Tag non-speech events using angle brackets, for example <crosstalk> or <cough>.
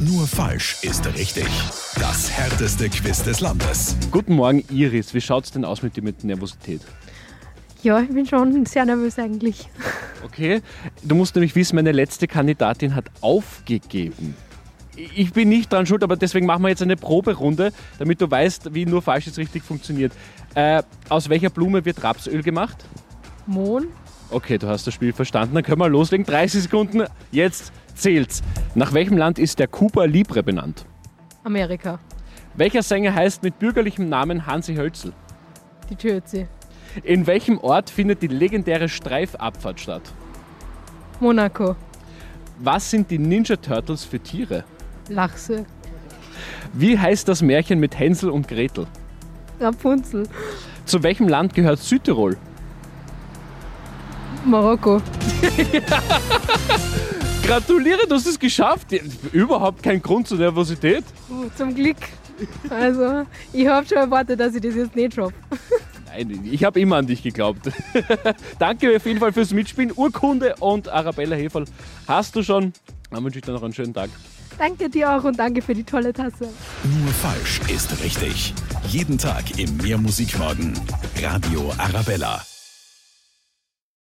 Nur falsch ist richtig. Das härteste Quiz des Landes. Guten Morgen, Iris. Wie schaut's denn aus mit dir mit Nervosität? Ja, ich bin schon sehr nervös eigentlich. Okay, du musst nämlich wissen, meine letzte Kandidatin hat aufgegeben. Ich bin nicht dran schuld, aber deswegen machen wir jetzt eine Proberunde, damit du weißt, wie nur falsch jetzt richtig funktioniert. Äh, aus welcher Blume wird Rapsöl gemacht? Mohn? Okay, du hast das Spiel verstanden. Dann können wir loslegen. 30 Sekunden. Jetzt zählt's. Nach welchem Land ist der Cuba Libre benannt? Amerika. Welcher Sänger heißt mit bürgerlichem Namen Hansi Hölzel? Die Türzi. In welchem Ort findet die legendäre Streifabfahrt statt? Monaco. Was sind die Ninja Turtles für Tiere? Lachse. Wie heißt das Märchen mit Hänsel und Gretel? Rapunzel. Zu welchem Land gehört Südtirol? Marokko. <laughs> Gratuliere, du hast es geschafft. Überhaupt kein Grund zur Nervosität. Oh, zum Glück. Also, ich habe schon erwartet, dass ich das jetzt nicht schaffe. Nein, ich habe immer an dich geglaubt. <laughs> Danke auf jeden Fall fürs Mitspielen. Urkunde und Arabella Heferl hast du schon. Dann wünsche ich dir noch einen schönen Tag. Danke dir auch und danke für die tolle Tasse. Nur falsch ist richtig. Jeden Tag im Mehrmusikmorgen. Radio Arabella.